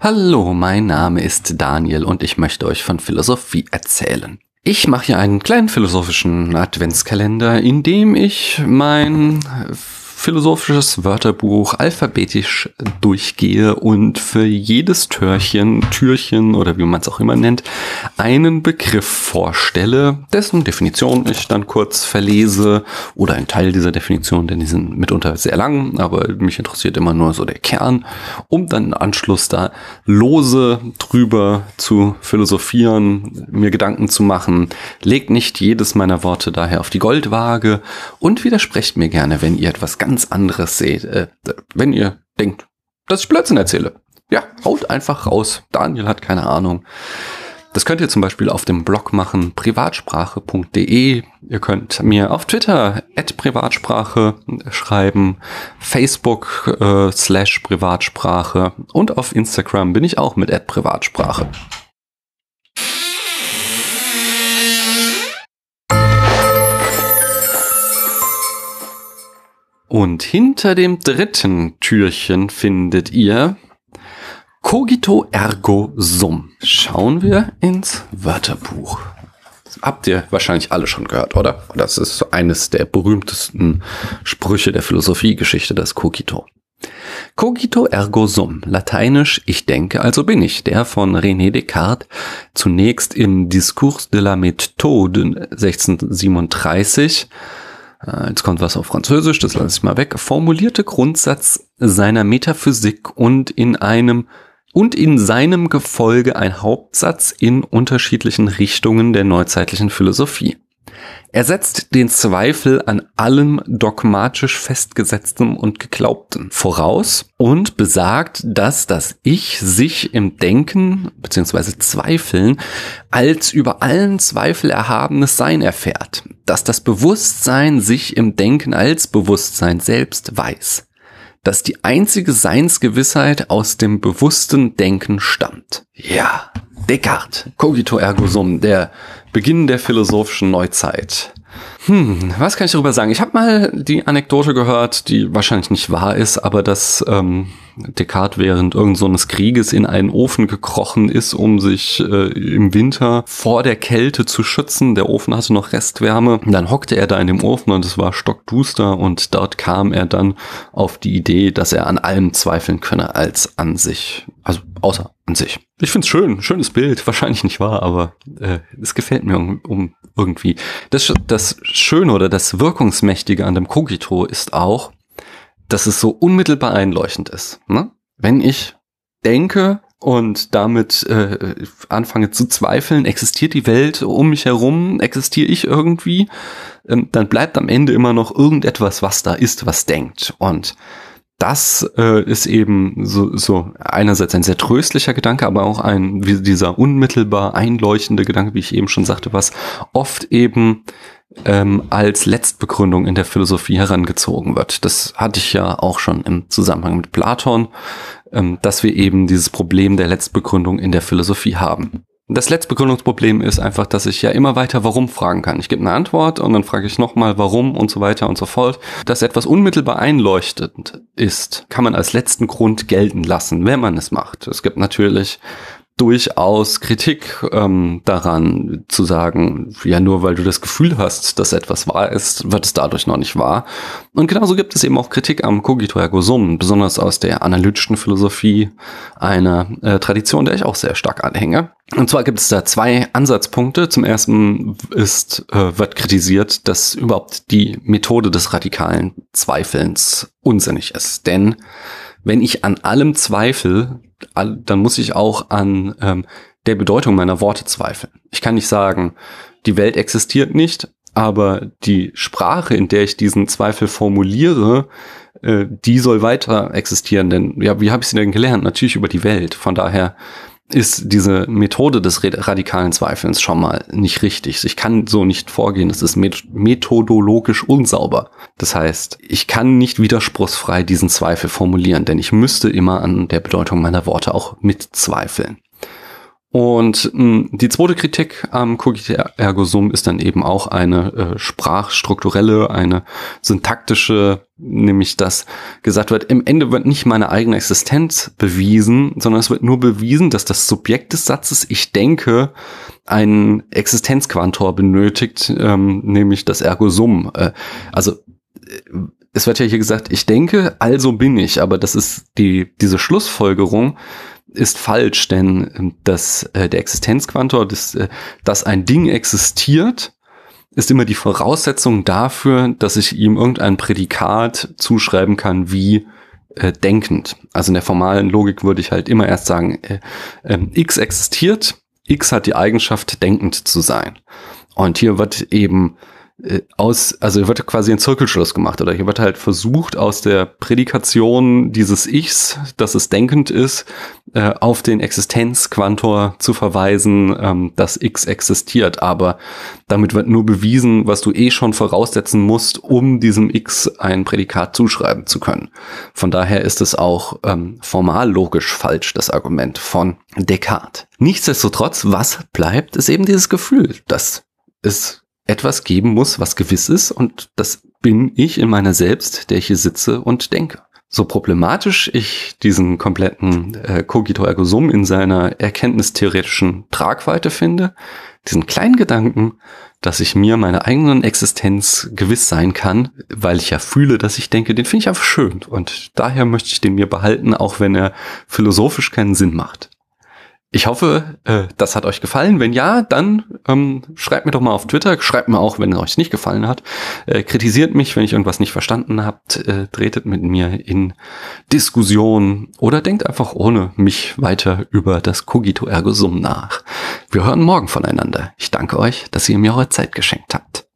Hallo, mein Name ist Daniel und ich möchte euch von Philosophie erzählen. Ich mache hier einen kleinen philosophischen Adventskalender, in dem ich mein philosophisches Wörterbuch alphabetisch durchgehe und für jedes Türchen, Türchen oder wie man es auch immer nennt, einen Begriff vorstelle, dessen Definition ich dann kurz verlese oder einen Teil dieser Definition, denn die sind mitunter sehr lang, aber mich interessiert immer nur so der Kern, um dann im Anschluss da lose drüber zu philosophieren, mir Gedanken zu machen. Legt nicht jedes meiner Worte daher auf die Goldwaage und widersprecht mir gerne, wenn ihr etwas ganz ganz anderes seht. Äh, wenn ihr denkt, dass ich Blödsinn erzähle. Ja, haut einfach raus. Daniel hat keine Ahnung. Das könnt ihr zum Beispiel auf dem Blog machen, privatsprache.de. Ihr könnt mir auf Twitter at Privatsprache schreiben, Facebook äh, slash Privatsprache und auf Instagram bin ich auch mit at Privatsprache. Und hinter dem dritten Türchen findet ihr Cogito ergo sum. Schauen wir ins Wörterbuch. Das habt ihr wahrscheinlich alle schon gehört, oder? Das ist eines der berühmtesten Sprüche der Philosophiegeschichte, das Cogito. Cogito ergo sum, lateinisch ich denke, also bin ich, der von René Descartes zunächst im Discours de la Méthode 1637 äh, jetzt kommt was auf Französisch, das lasse ich mal weg, formulierte Grundsatz seiner Metaphysik und in einem und in seinem Gefolge ein Hauptsatz in unterschiedlichen Richtungen der neuzeitlichen Philosophie. Er setzt den Zweifel an allem dogmatisch festgesetztem und geglaubten voraus und besagt, dass das Ich sich im Denken bzw. Zweifeln als über allen Zweifel erhabenes Sein erfährt, dass das Bewusstsein sich im Denken als Bewusstsein selbst weiß, dass die einzige Seinsgewissheit aus dem bewussten Denken stammt. Ja, Descartes, cogito ergo sum, der Beginn der philosophischen Neuzeit. Hm, was kann ich darüber sagen? Ich habe mal die Anekdote gehört, die wahrscheinlich nicht wahr ist, aber dass ähm, Descartes während irgendeines so Krieges in einen Ofen gekrochen ist, um sich äh, im Winter vor der Kälte zu schützen. Der Ofen hatte noch Restwärme. dann hockte er da in dem Ofen und es war stockduster und dort kam er dann auf die Idee, dass er an allem zweifeln könne als an sich. Also außer an sich. Ich find's schön, schönes Bild, wahrscheinlich nicht wahr, aber äh, es gefällt mir um, um irgendwie. Das, das Schöne oder das Wirkungsmächtige an dem Kogito ist auch, dass es so unmittelbar einleuchtend ist. Ne? Wenn ich denke und damit äh, anfange zu zweifeln, existiert die Welt um mich herum, existiere ich irgendwie, ähm, dann bleibt am Ende immer noch irgendetwas, was da ist, was denkt. Und das äh, ist eben so, so einerseits ein sehr tröstlicher Gedanke, aber auch ein wie dieser unmittelbar einleuchtende Gedanke, wie ich eben schon sagte, was oft eben ähm, als Letztbegründung in der Philosophie herangezogen wird. Das hatte ich ja auch schon im Zusammenhang mit Platon, ähm, dass wir eben dieses Problem der Letztbegründung in der Philosophie haben. Das letzte Begründungsproblem ist einfach, dass ich ja immer weiter warum fragen kann. Ich gebe eine Antwort und dann frage ich nochmal warum und so weiter und so fort. Dass etwas unmittelbar einleuchtend ist, kann man als letzten Grund gelten lassen, wenn man es macht. Es gibt natürlich durchaus Kritik ähm, daran zu sagen, ja, nur weil du das Gefühl hast, dass etwas wahr ist, wird es dadurch noch nicht wahr. Und genauso gibt es eben auch Kritik am Cogito ergo sum, besonders aus der analytischen Philosophie, einer äh, Tradition, der ich auch sehr stark anhänge. Und zwar gibt es da zwei Ansatzpunkte. Zum ersten ist, äh, wird kritisiert, dass überhaupt die Methode des radikalen Zweifelns unsinnig ist. Denn wenn ich an allem zweifle, dann muss ich auch an ähm, der Bedeutung meiner Worte zweifeln. Ich kann nicht sagen, die Welt existiert nicht, aber die Sprache, in der ich diesen Zweifel formuliere, äh, die soll weiter existieren. Denn ja, wie habe ich sie denn gelernt? Natürlich über die Welt. Von daher ist diese Methode des radikalen Zweifelns schon mal nicht richtig. Ich kann so nicht vorgehen. Das ist methodologisch unsauber. Das heißt, ich kann nicht widerspruchsfrei diesen Zweifel formulieren, denn ich müsste immer an der Bedeutung meiner Worte auch mitzweifeln. Und mh, hm, die zweite Kritik am Cogito ergo sum ist dann eben auch eine äh, sprachstrukturelle, eine syntaktische, nämlich dass gesagt wird, im Ende wird nicht meine eigene Existenz bewiesen, sondern es wird nur bewiesen, dass das Subjekt des Satzes ich denke einen Existenzquantor benötigt, ähm, nämlich das ergo sum. Äh, also äh, es wird ja hier gesagt, ich denke, also bin ich, aber das ist die, diese Schlussfolgerung ist falsch, denn ähm, das, äh, der Existenzquantor, das, äh, dass ein Ding existiert, ist immer die Voraussetzung dafür, dass ich ihm irgendein Prädikat zuschreiben kann, wie äh, denkend. Also in der formalen Logik würde ich halt immer erst sagen, äh, äh, x existiert, x hat die Eigenschaft, denkend zu sein. Und hier wird eben aus, also hier wird quasi ein Zirkelschluss gemacht oder hier wird halt versucht, aus der Prädikation dieses Ichs, dass es denkend ist, äh, auf den Existenzquantor zu verweisen, ähm, dass X existiert. Aber damit wird nur bewiesen, was du eh schon voraussetzen musst, um diesem X ein Prädikat zuschreiben zu können. Von daher ist es auch ähm, formal logisch falsch, das Argument von Descartes. Nichtsdestotrotz, was bleibt, ist eben dieses Gefühl, dass es etwas geben muss, was gewiss ist und das bin ich in meiner Selbst, der ich hier sitze und denke. So problematisch ich diesen kompletten äh, Cogito ergo sum in seiner erkenntnistheoretischen Tragweite finde, diesen kleinen Gedanken, dass ich mir meiner eigenen Existenz gewiss sein kann, weil ich ja fühle, dass ich denke, den finde ich einfach schön und daher möchte ich den mir behalten, auch wenn er philosophisch keinen Sinn macht. Ich hoffe, äh, das hat euch gefallen. Wenn ja, dann ähm, schreibt mir doch mal auf Twitter. Schreibt mir auch, wenn es euch nicht gefallen hat. Äh, kritisiert mich, wenn ich irgendwas nicht verstanden habt. Äh, tretet mit mir in Diskussion oder denkt einfach ohne mich weiter über das Cogito ergo sum nach. Wir hören morgen voneinander. Ich danke euch, dass ihr mir eure Zeit geschenkt habt.